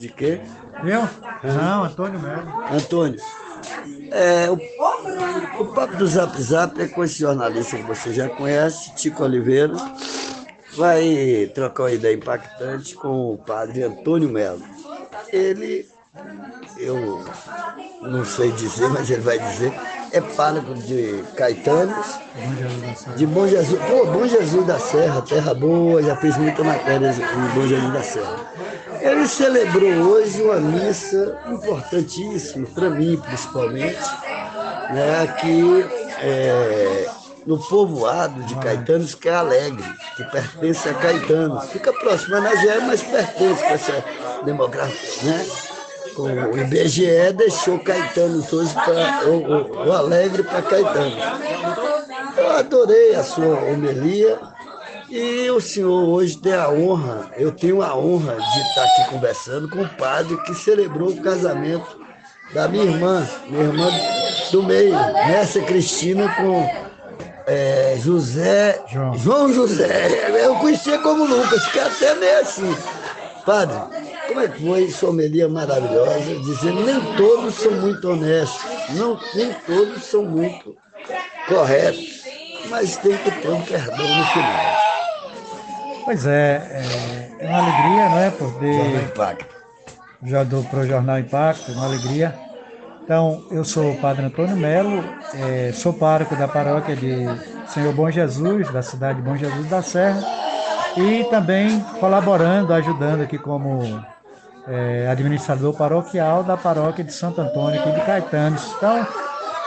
De quê? Eu? Não, Antônio Melo. Antônio, é, o, o papo do Zap Zap é com esse jornalista que você já conhece, Tico Oliveira. Vai trocar uma ideia impactante com o padre Antônio Melo. Ele, eu não sei dizer, mas ele vai dizer, é pároco de Caetanos, de Bom Jesus, pô, Bom Jesus da Serra, terra boa, já fiz muita matéria em Bom Jesus da Serra. Ele celebrou hoje uma missa importantíssima, para mim principalmente, né, aqui é, no povoado de Caetanos, que é Alegre, que pertence a Caetanos. Fica próximo a Nagé, mas pertence com essa demografia, né? O IBGE deixou Caetanos hoje para o, o, Alegre para Caetanos. Eu adorei a sua homilia e o senhor hoje tem a honra, eu tenho a honra de estar aqui conversando com o padre que celebrou o casamento da minha irmã, minha irmã do meio, Nessa Cristina com é, José, João. João José. Eu conhecia como Lucas, que até meio assim. Padre, como é que foi sua homilia maravilhosa, dizendo nem todos são muito honestos, não, nem todos são muito corretos, mas tem que ter um perdão no final. Pois é, é, é uma alegria, não é? Poder. Jornal Impacto. Já do pro Jornal Impacto, uma alegria. Então, eu sou o Padre Antônio Melo, é, sou pároco da paróquia de Senhor Bom Jesus, da cidade de Bom Jesus da Serra, e também colaborando, ajudando aqui como é, administrador paroquial da paróquia de Santo Antônio, aqui de Caetanos. Então,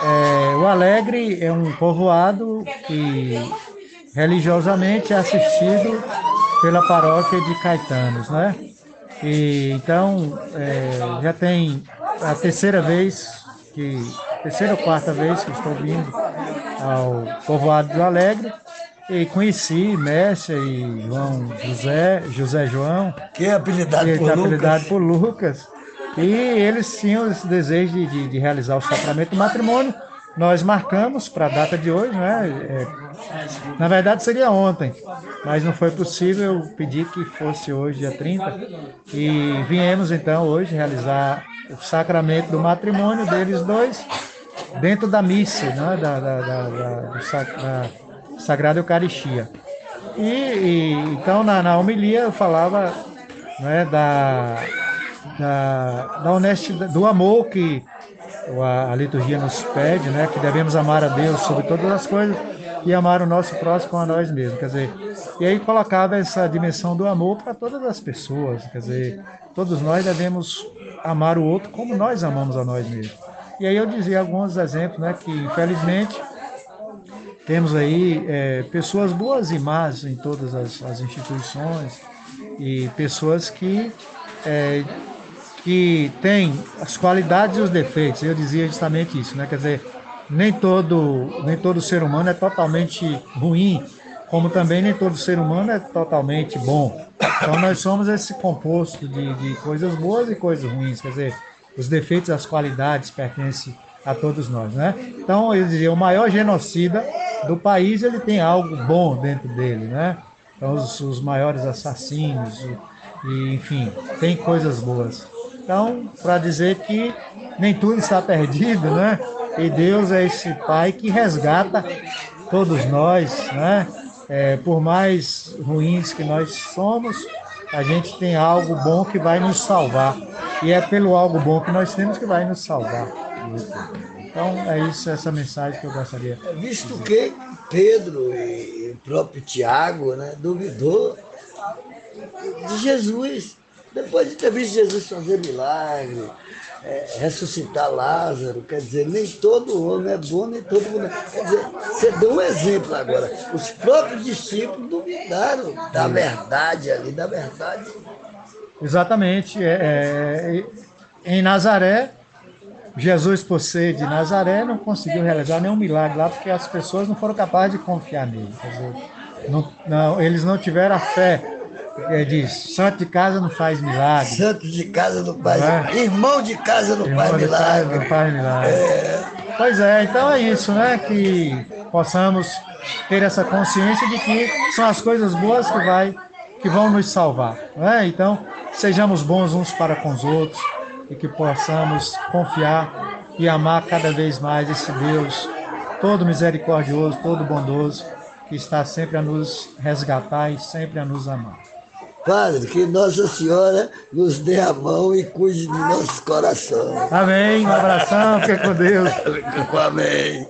é, o Alegre é um povoado que religiosamente é assistido pela paróquia de Caetanos, né? E, então, é, já tem a terceira vez, que, terceira ou quarta vez que estou vindo ao povoado do Alegre e conheci Mestre e João José, José João. Que é apelidado que por é Lucas. apelidado por Lucas. E eles tinham esse desejo de, de, de realizar o sacramento do matrimônio. Nós marcamos para a data de hoje, né? É, na verdade seria ontem, mas não foi possível. Eu pedi que fosse hoje, dia 30. E viemos então hoje realizar o sacramento do matrimônio deles dois dentro da missa, né? da, da, da, da Sagrada Eucaristia. E, e então na, na homilia eu falava né, da, da, da honestidade, do amor que a, a liturgia nos pede, né, que devemos amar a Deus sobre todas as coisas e amar o nosso próximo a nós mesmos. Quer dizer, e aí colocava essa dimensão do amor para todas as pessoas. Quer dizer, todos nós devemos amar o outro como nós amamos a nós mesmos. E aí eu dizia alguns exemplos, né, que infelizmente temos aí é, pessoas boas e más em todas as, as instituições e pessoas que é, que têm as qualidades e os defeitos. Eu dizia justamente isso, né? Quer dizer, nem todo nem todo ser humano é totalmente ruim, como também nem todo ser humano é totalmente bom. Então nós somos esse composto de, de coisas boas e coisas ruins. Quer dizer, os defeitos as qualidades pertencem a todos nós, né? Então eu dizia, o maior genocida do país ele tem algo bom dentro dele, né? Então os, os maiores assassinos e enfim tem coisas boas. Então para dizer que nem tudo está perdido, né? E Deus é esse Pai que resgata todos nós, né? É, por mais ruins que nós somos, a gente tem algo bom que vai nos salvar. E é pelo algo bom que nós temos que vai nos salvar. Então é isso, essa mensagem que eu gostaria. Visto que Pedro e o próprio Tiago né, duvidou de Jesus. Depois de ter visto Jesus fazer milagre, é, ressuscitar Lázaro, quer dizer, nem todo homem é bom, nem todo mundo é. Quer dizer, você deu um exemplo agora. Os próprios discípulos duvidaram da verdade ali, da verdade. Exatamente. É, é, em Nazaré, Jesus, por ser de Nazaré, não conseguiu realizar nenhum milagre lá, porque as pessoas não foram capazes de confiar nele. Quer dizer, não, não, eles não tiveram a fé. É, diz, santo de casa não faz milagre. Santo de casa não faz é? Irmão de casa não Irmão faz milagre. Casa não faz milagre. É. Pois é, então é isso, né? Que possamos ter essa consciência de que são as coisas boas que, vai, que vão nos salvar. Né? Então, sejamos bons uns para com os outros e que possamos confiar e amar cada vez mais esse Deus todo misericordioso, todo bondoso, que está sempre a nos resgatar e sempre a nos amar. Padre, que Nossa Senhora nos dê a mão e cuide de nossos corações. Amém. Um abração, fique com Deus. Amém.